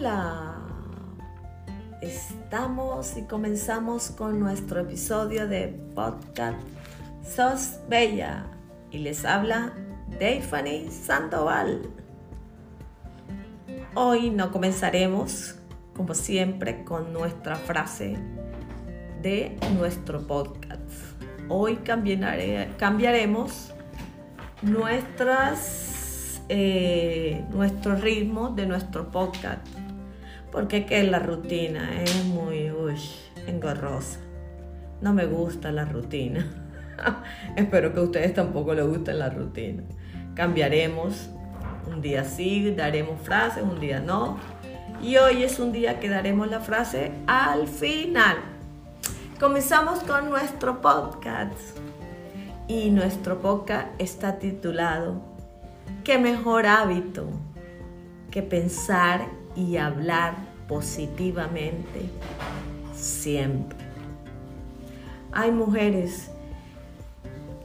Hola, estamos y comenzamos con nuestro episodio de podcast Sos Bella y les habla Daphne Sandoval. Hoy no comenzaremos, como siempre, con nuestra frase de nuestro podcast. Hoy cambiaremos nuestras eh, nuestro ritmo de nuestro podcast. Porque que la rutina es muy engorrosa. No me gusta la rutina. Espero que a ustedes tampoco les guste la rutina. Cambiaremos. Un día sí, daremos frases, un día no. Y hoy es un día que daremos la frase al final. Comenzamos con nuestro podcast. Y nuestro podcast está titulado qué mejor hábito que pensar y hablar positivamente siempre. Hay mujeres,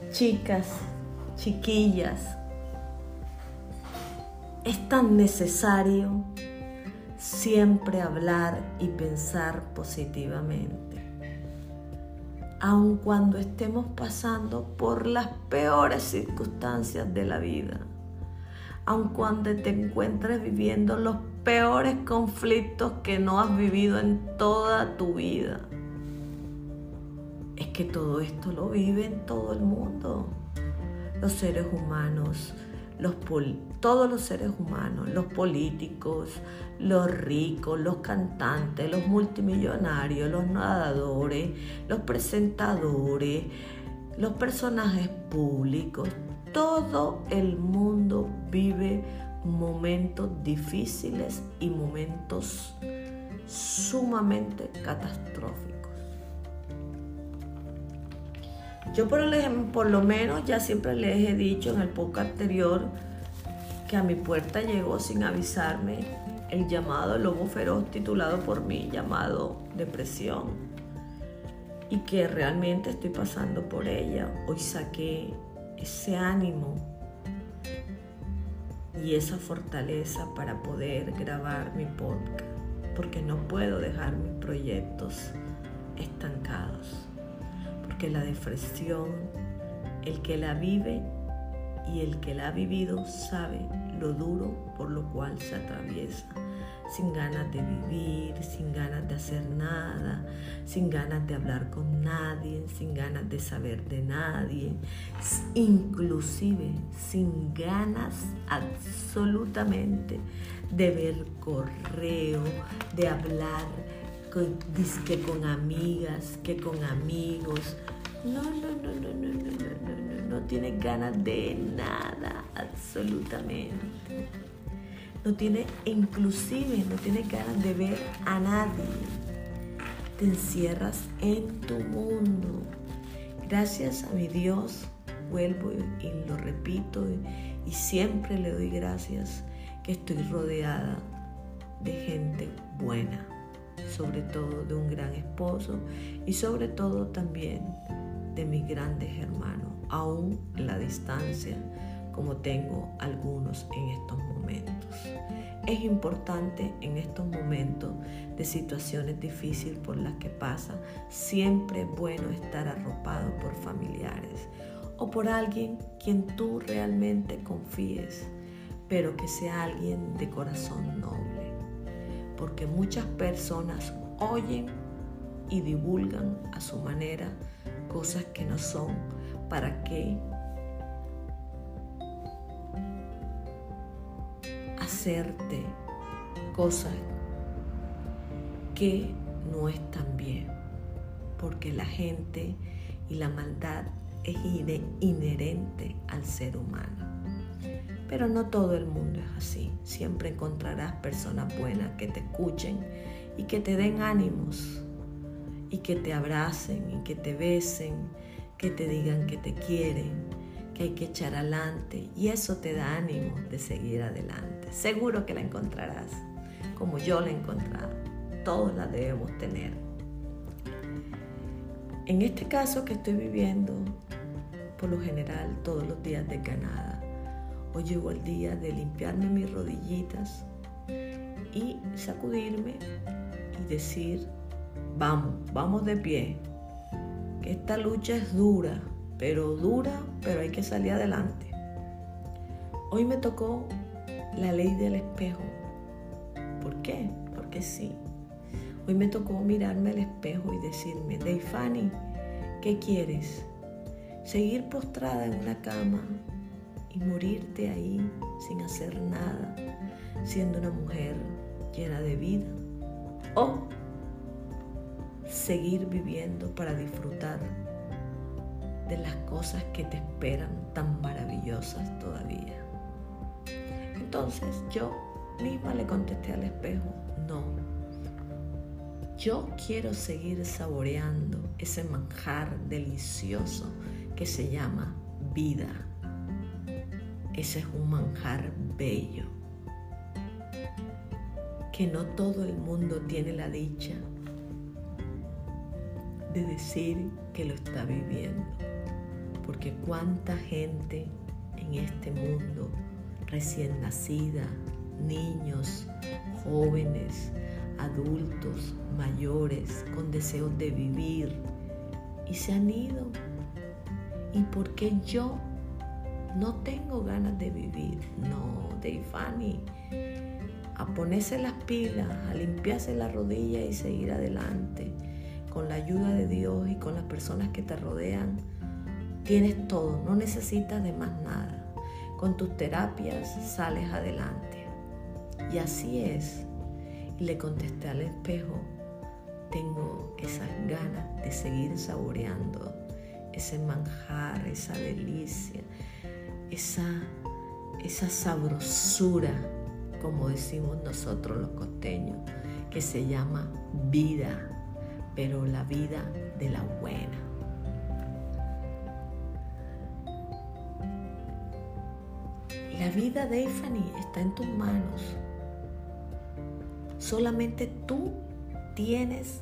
chicas, chiquillas, es tan necesario siempre hablar y pensar positivamente. Aun cuando estemos pasando por las peores circunstancias de la vida aun cuando te encuentres viviendo los peores conflictos que no has vivido en toda tu vida. Es que todo esto lo vive en todo el mundo. Los seres humanos, los todos los seres humanos, los políticos, los ricos, los cantantes, los multimillonarios, los nadadores, los presentadores, los personajes públicos, todo el mundo vive momentos difíciles y momentos sumamente catastróficos. Yo por, lo menos ya siempre les he dicho en el poco anterior que a mi puerta llegó sin avisarme el llamado lobo feroz titulado por mí, llamado depresión, y que realmente estoy pasando por ella. Hoy saqué ese ánimo y esa fortaleza para poder grabar mi podcast, porque no puedo dejar mis proyectos estancados, porque la depresión, el que la vive y el que la ha vivido sabe lo duro por lo cual se atraviesa sin ganas de vivir, sin ganas de hacer nada, sin ganas de hablar con nadie, sin ganas de saber de nadie, inclusive sin ganas absolutamente de ver correo, de hablar con, que con amigas, que con amigos. No, no, no, no, no, no, no, no, no, no ganas de nada, absolutamente no tiene, inclusive no tiene ganas de ver a nadie. Te encierras en tu mundo. Gracias a mi Dios, vuelvo y, lo repito y, y siempre le doy gracias que estoy rodeada de gente buena, sobre todo de un gran esposo y sobre todo también de mis grandes hermanos, aún en la distancia como tengo algunos en estos momentos. Es importante en estos momentos de situaciones difíciles por las que pasa, siempre es bueno estar arropado por familiares o por alguien quien tú realmente confíes, pero que sea alguien de corazón noble. Porque muchas personas oyen y divulgan a su manera cosas que no son para que hacerte cosas que no están bien, porque la gente y la maldad es inherente al ser humano. Pero no todo el mundo es así. Siempre encontrarás personas buenas que te escuchen y que te den ánimos y que te abracen y que te besen, que te digan que te quieren, que hay que echar adelante y eso te da ánimo de seguir adelante. Seguro que la encontrarás, como yo la he encontrado. Todos la debemos tener. En este caso que estoy viviendo, por lo general, todos los días de Canadá, hoy llegó el día de limpiarme mis rodillitas y sacudirme y decir, vamos, vamos de pie, que esta lucha es dura, pero dura, pero hay que salir adelante. Hoy me tocó la ley del espejo. ¿Por qué? Porque sí. Hoy me tocó mirarme al espejo y decirme, Fanny, ¿qué quieres? ¿Seguir postrada en una cama y morirte ahí sin hacer nada, siendo una mujer llena de vida? ¿O seguir viviendo para disfrutar de las cosas que te esperan tan maravillosas todavía? Entonces yo misma le contesté al espejo, no yo quiero seguir saboreando ese manjar delicioso que se llama vida. Ese es un manjar bello que no todo el mundo tiene la dicha de decir que lo está viviendo. Porque cuánta gente en este mundo recién nacida, niños, jóvenes, adultos, mayores, con deseos de vivir y se han ido. ¿Y por qué yo no tengo ganas de vivir? No, Fanny, a ponerse las pilas, a limpiarse la rodilla y seguir adelante. Con la ayuda de Dios y con las personas que te rodean, tienes todo, no necesitas de más nada. Con tus terapias sales adelante. Y así es y le contesté al espejo, tengo esas ganas de seguir saboreando ese manjar, esa delicia, esa, esa sabrosura, como decimos nosotros los costeños, que se llama vida, pero la vida de la buena. La vida de Ifani está en tus manos. Solamente tú tienes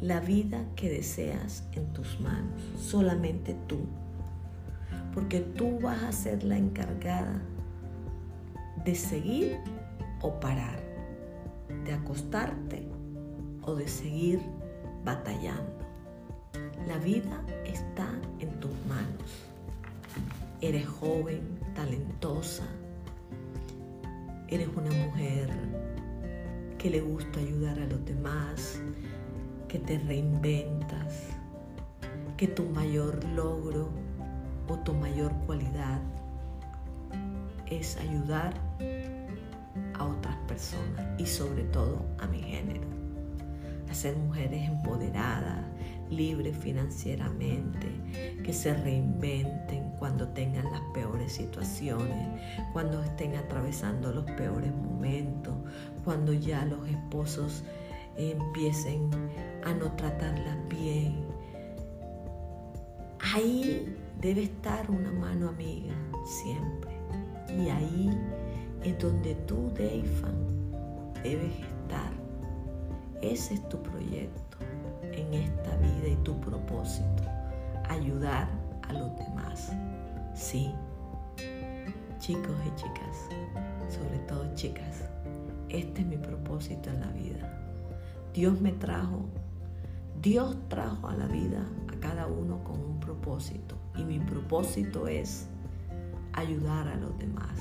la vida que deseas en tus manos. Solamente tú. Porque tú vas a ser la encargada de seguir o parar, de acostarte o de seguir batallando. La vida está en tus manos. Eres joven, talentosa. Eres una mujer que le gusta ayudar a los demás, que te reinventas, que tu mayor logro o tu mayor cualidad es ayudar a otras personas y sobre todo a mi género, a ser mujeres empoderadas, libres financieramente, que se reinventen cuando tengan las peores situaciones, cuando estén atravesando los peores momentos, cuando ya los esposos empiecen a no tratarlas bien. Ahí debe estar una mano amiga siempre. Y ahí es donde tú, Deifan, debes estar. Ese es tu proyecto en esta vida y tu propósito. Ayudar los demás. Sí, chicos y chicas, sobre todo chicas este es mi propósito en la vida. Dios me trajo, Dios trajo a la vida a cada uno con un propósito y mi propósito es ayudar a los demás.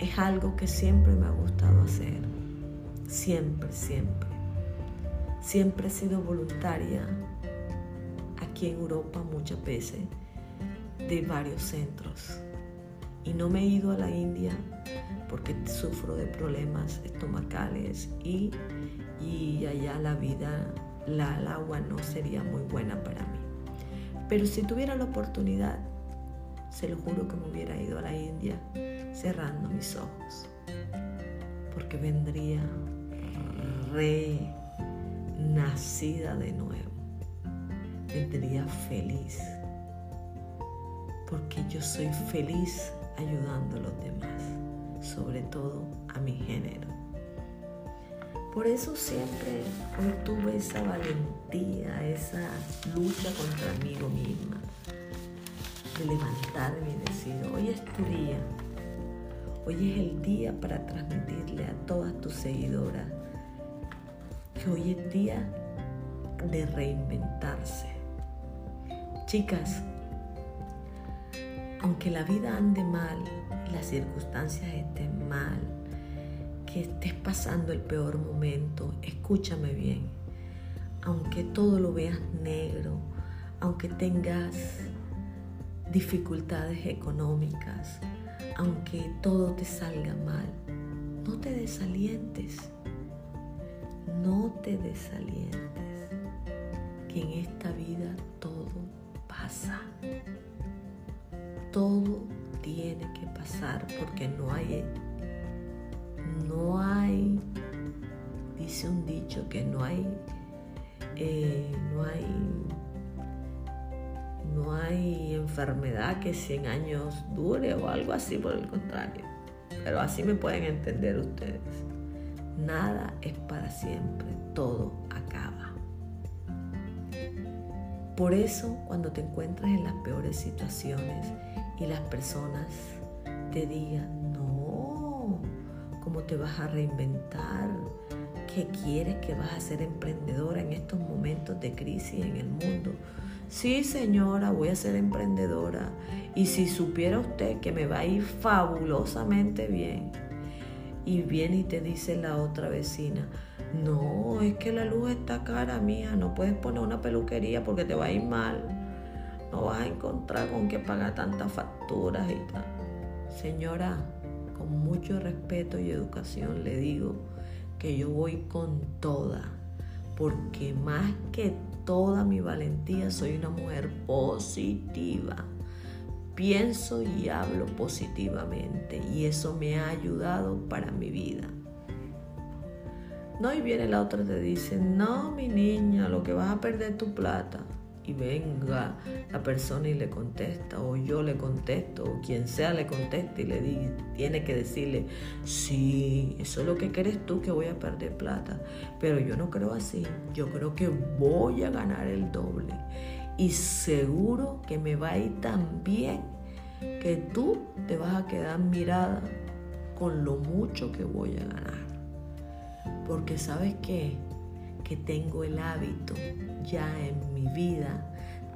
Es algo que siempre me ha gustado hacer, siempre, siempre. Siempre he sido voluntaria en Europa muchas veces de varios centros y no me he ido a la India porque sufro de problemas estomacales y, y allá la vida, la, el agua no sería muy buena para mí. Pero si tuviera la oportunidad, se lo juro que me hubiera ido a la India cerrando mis ojos, porque vendría renacida de nuevo, vendría feliz, porque yo soy feliz ayudando a los demás sobre todo a mi género. Por eso siempre hoy tuve esa valentía, esa lucha contra mí misma, de levantarme y decir, hoy es tu día, Hoy es el día para transmitirle a todas tus seguidoras que hoy es día de reinventarse. Chicas, aunque la vida ande mal las circunstancias estén mal, que estés pasando el peor momento, escúchame bien. Aunque todo lo veas negro, aunque tengas dificultades económicas, aunque todo te salga mal, no te desalientes. No te desalientes. Que en esta vida todo pasa. Todo tiene que pasar porque no hay no hay dice un dicho que no hay eh, no hay no hay enfermedad que 100 años dure o algo así por el contrario. Pero así me pueden entender ustedes. Nada es para siempre todo acaba por eso cuando te encuentras en las peores situaciones y las personas te digan no cómo te vas a reinventar ¿Qué quieres que vas a ser emprendedora en estos momentos de crisis en el mundo. Sí, señora, voy a ser emprendedora. Y si supiera usted que me va a ir fabulosamente bien. Y viene y te dice la otra vecina, no, es que la luz está cara, mía, no puedes poner una peluquería porque te va a ir mal. No vas a encontrar con qué pagar tantas facturas y tal. Señora, con mucho respeto y educación le digo, que yo voy con toda, porque más que toda mi valentía soy una mujer positiva. Pienso y hablo positivamente y eso me ha ayudado para mi vida. No, y viene la otra y te dice, no, mi niña, lo que vas a perder tu plata y venga la persona y le contesta, o yo le contesto, o quien sea le contesta y le di, tiene que decirle, sí, eso es lo que crees tú, que voy a perder plata. Pero yo no creo así, yo creo que voy a ganar el doble. Y seguro que me va a ir tan bien que tú te vas a quedar mirada con lo mucho que voy a ganar. Porque sabes qué? que tengo el hábito ya en mi vida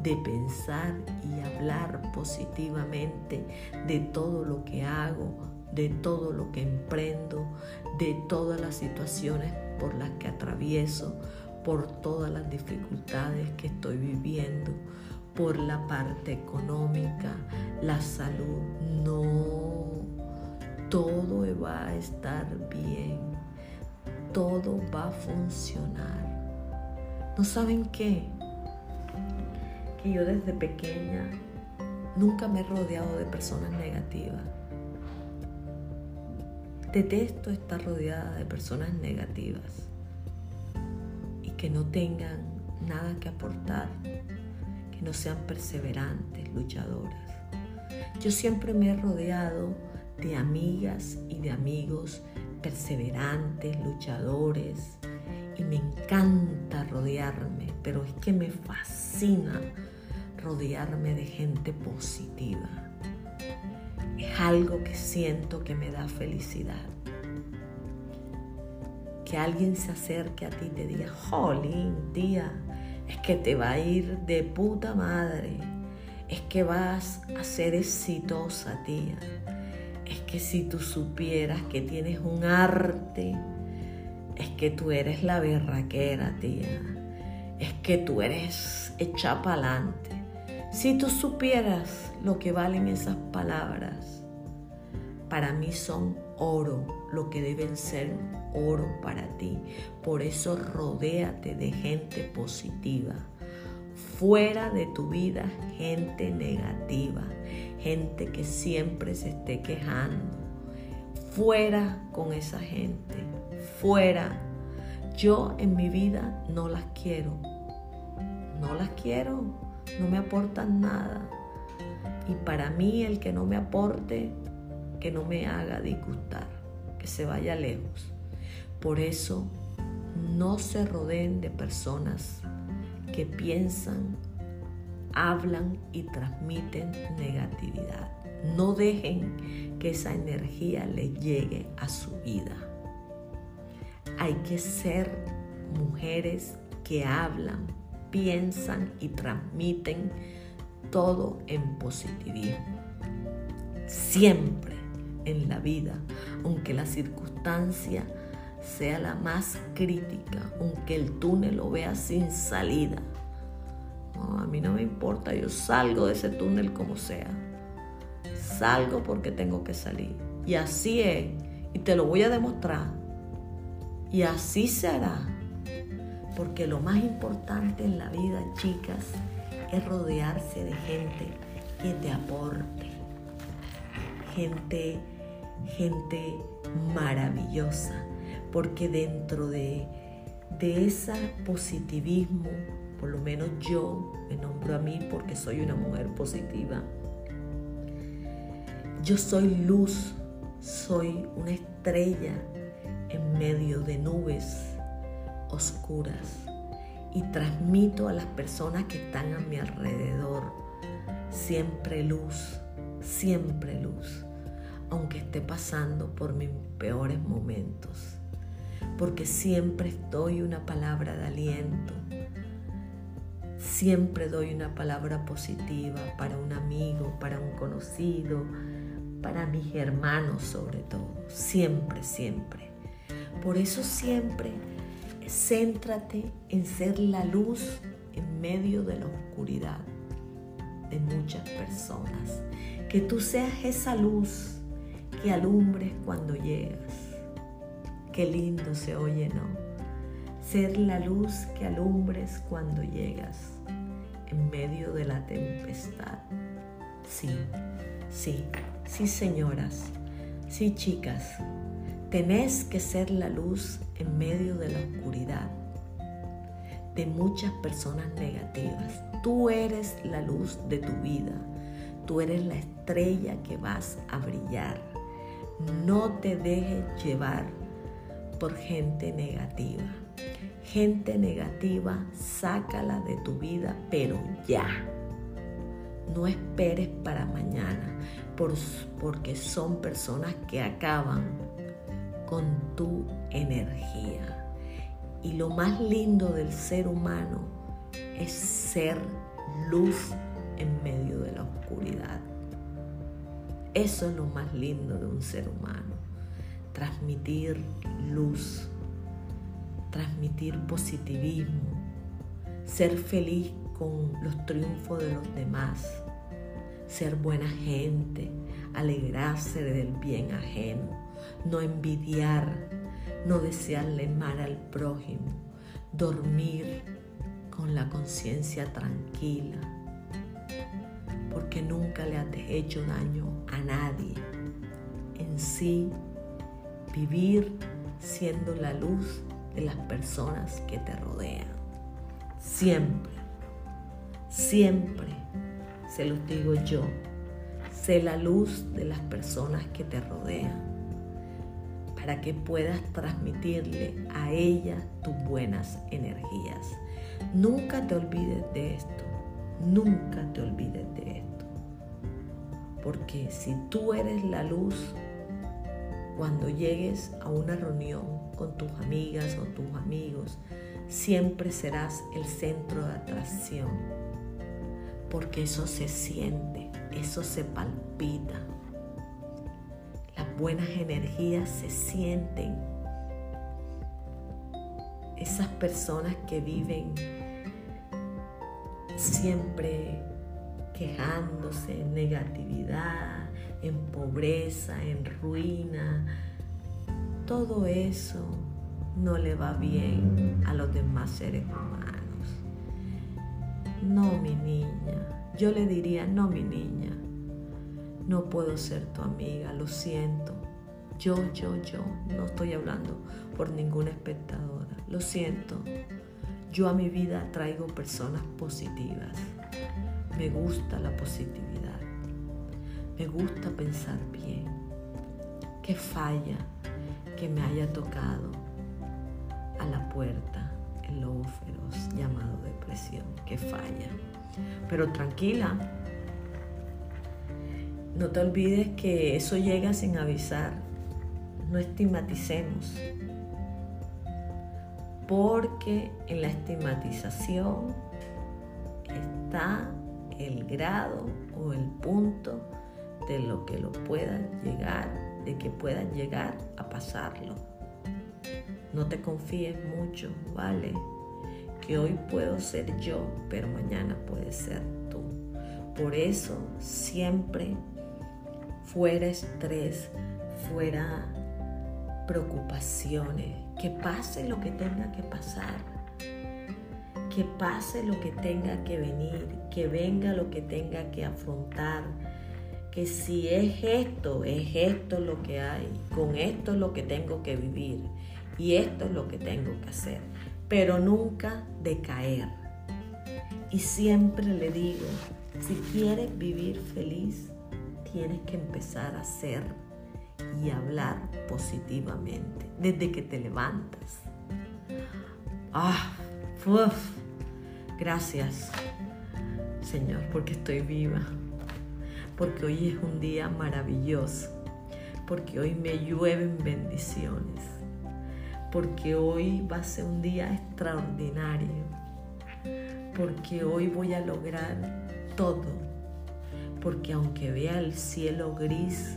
de pensar y hablar positivamente de todo lo que hago, de todo lo que emprendo, de todas las situaciones por las que atravieso, por todas las dificultades que estoy viviendo, por la parte económica, la salud. No, todo va a estar bien todo va a funcionar. ¿No saben qué? Que yo desde pequeña nunca me he rodeado de personas negativas. Detesto estar rodeada de personas negativas que no tengan nada que aportar, que no sean perseverantes, luchadoras. Yo siempre me he rodeado de amigas y de amigos perseverantes, luchadores, y me encanta rodearme, pero es que me fascina rodearme de gente positiva. Es algo que siento que me da felicidad. Que alguien se acerque a ti y te diga, jolín, tía, es que te va a ir de puta madre. Es que vas a ser exitosa, tía es que si tú supieras que tienes un arte, es que tú eres la berraquera, tía. Es que tú eres hecha pa'lante. Si tú supieras lo que valen esas palabras, para mí son oro, lo que deben ser oro para ti. Por eso rodéate de gente positiva. Fuera de tu vida gente negativa gente que siempre se esté quejando. Fuera con esa gente, fuera. Yo en mi vida no las quiero. No las quiero, no me aportan nada. Y para mí el que no me aporte, que no me haga disgustar, que se vaya lejos. Por eso no se rodeen de personas que piensan hablan y transmiten negatividad. No dejen que esa energía le llegue a su vida. Hay que ser mujeres que hablan, piensan y transmiten todo en positivismo. Siempre en la vida, aunque la circunstancia sea la más crítica, aunque el túnel lo vea sin salida. a mí no me importa, yo salgo de ese túnel como sea. Salgo porque tengo que salir. Y así es, y te lo voy a demostrar. Y así será. Porque lo más importante en la vida, chicas, es rodearse de gente que te aporte. Gente, gente maravillosa. Porque dentro de, de ese positivismo, por lo menos yo me nombro a mí porque soy una mujer positiva. Yo soy luz, soy una estrella en medio de nubes oscuras y transmito a las personas que están a mi alrededor siempre luz, siempre luz, aunque esté pasando por mis peores momentos, porque siempre doy una palabra de aliento, siempre doy una palabra positiva para un amigo, para un conocido, para mis hermanos sobre todo, siempre, siempre. Por eso siempre céntrate en ser la luz en medio de la oscuridad de muchas personas. Que tú seas esa luz alumbres cuando llegas. Qué lindo se oye, ¿no? Ser la luz que alumbres cuando llegas en medio de la tempestad. Sí, sí, sí, señoras, sí, chicas. Tenés que ser la luz en medio de la oscuridad de muchas personas negativas. Tú eres la luz de tu vida. Tú eres la estrella que vas a brillar. No te dejes llevar por gente negativa. Gente negativa, sácala de tu vida, pero ya. No esperes para mañana, porque son personas que acaban con tu energía. Y lo más lindo del ser humano es ser luz en medio de la oscuridad. Eso es lo más lindo de un ser humano. Transmitir luz, transmitir positivismo, ser feliz con los triunfos de los demás, ser buena gente, alegrarse del bien ajeno no envidiar, no desearle mal al prójimo, dormir con la conciencia tranquila, porque nunca le has hecho daño a nadie. En sí, vivir siendo la luz de las personas que te rodean. Siempre, siempre, se los digo yo, sé la luz de las personas que te rodean para que puedas transmitirle a ella tus buenas energías. Nunca te olvides de esto, nunca te olvides de esto. Porque si tú eres la luz, cuando llegues a una reunión con tus amigas o tus amigos, siempre serás el centro de atracción. Porque eso se siente, eso se palpita buenas energías se sienten. Esas personas que viven siempre quejándose en negatividad, en pobreza, en ruina, todo eso no le va bien a los demás seres humanos. No, mi niña, yo le diría, no, mi niña, no puedo ser tu amiga, lo siento. Yo, yo, yo, no estoy hablando por ninguna espectadora, lo siento. Yo a mi vida traigo personas positivas. Me gusta la positividad. Me gusta pensar bien. Qué falla que me haya tocado a la puerta el lobo feroz llamado depresión. Qué falla. Pero tranquila, no te olvides que eso llega sin avisar. No estigmaticemos. Porque en la estigmatización está el grado o el punto de lo que lo pueda llegar, de que puedan llegar a pasarlo. No te confíes mucho, ¿vale? Que hoy puedo ser yo, pero mañana puede ser tú. Por eso siempre fuera estrés, fuera preocupaciones, que pase lo que tenga que pasar, que pase lo que tenga que venir, que venga lo que tenga que afrontar, que si es esto, es esto lo que hay, con esto es lo que tengo que vivir y esto es lo que tengo que hacer, pero nunca decaer. Y siempre le digo, si quieres vivir feliz, tienes que empezar a hacer y hablar positivamente desde que te levantas. Ah, gracias, Señor, porque estoy viva. Porque hoy es un día maravilloso, porque hoy me llueven bendiciones, porque hoy va a ser un día extraordinario, porque hoy voy a lograr todo, porque aunque vea el cielo gris,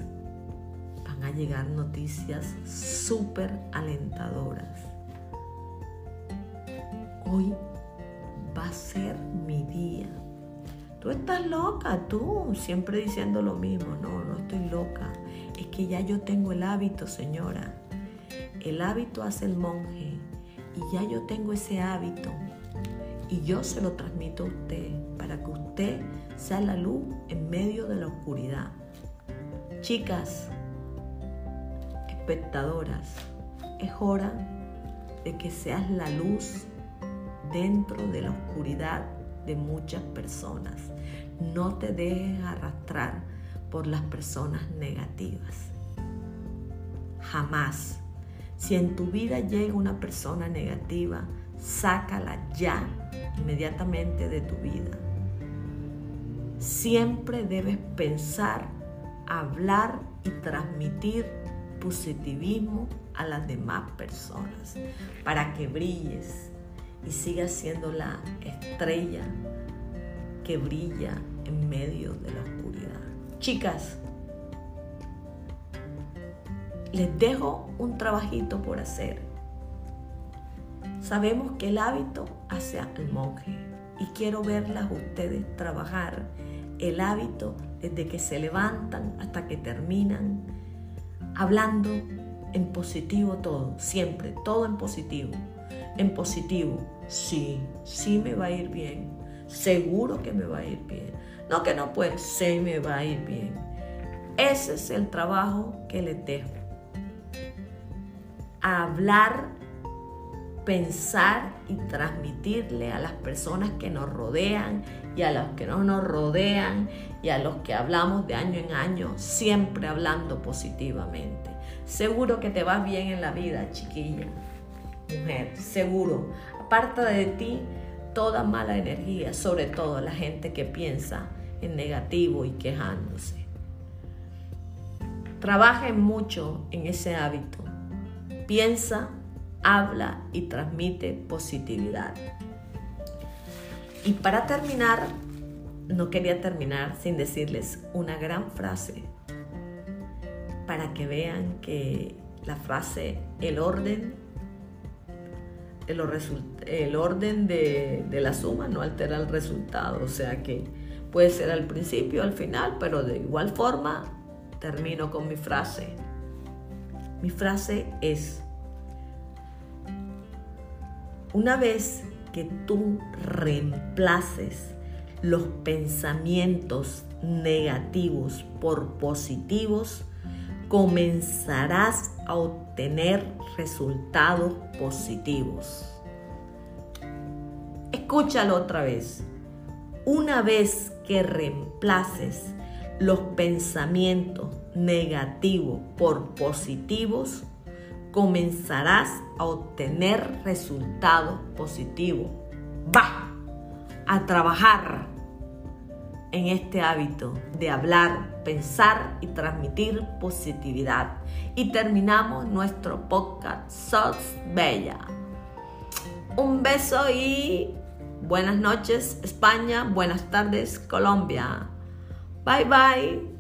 van a llegar noticias súper alentadoras. Hoy va a ser mi día Tú estás loca, tú, siempre diciendo lo mismo. No, no estoy loca. Es que ya yo tengo el hábito, señora. El hábito hace el monje. Y ya yo tengo ese hábito. Y yo se lo transmito a usted para que usted sea la luz en medio de la oscuridad. Chicas, espectadoras, es hora de que seas la luz dentro de la oscuridad de muchas personas. No te dejes arrastrar por las personas negativas. Jamás. Si en tu vida llega una persona negativa, sácala ya, inmediatamente de tu vida. Siempre debes pensar, hablar y transmitir positivismo a las demás personas para que brilles, y siga siendo la estrella que brilla en medio de la oscuridad. Chicas, les dejo un trabajito por hacer. Sabemos que el hábito hace al monje y quiero verlas ustedes trabajar el hábito desde que se levantan hasta que terminan, hablando en positivo todo, siempre, todo en positivo en positivo. Sí, sí me va a ir bien. Seguro que me va a ir bien. No que no puede, sí me va a ir bien. Ese es el trabajo que les dejo. Hablar, pensar y transmitirle a las personas que nos rodean y a los que no nos rodean y a los que hablamos de año en año, siempre hablando positivamente. Seguro que te va bien en la vida, chiquilla mujer, seguro. Aparta de ti toda mala energía, sobre todo la gente que piensa en negativo y quejándose. Trabajen mucho en ese hábito. Piensa, habla y transmite positividad. Y para terminar, no quería terminar sin decirles una gran frase para que vean que la frase el orden el, orden de, de, la suma no altera el resultado. O sea que puede ser al principio, al final, pero de igual forma termino con mi frase. Mi frase es, una vez que tú reemplaces los pensamientos negativos por positivos, comenzarás a obtener resultados positivos. Escúchalo otra vez. Una vez que reemplaces los pensamientos negativos por positivos, comenzarás a obtener resultados positivos. Va a trabajar. En este hábito de hablar, pensar y transmitir positividad. Y terminamos nuestro podcast Bella. Un beso y buenas noches España, buenas tardes Colombia. Bye bye.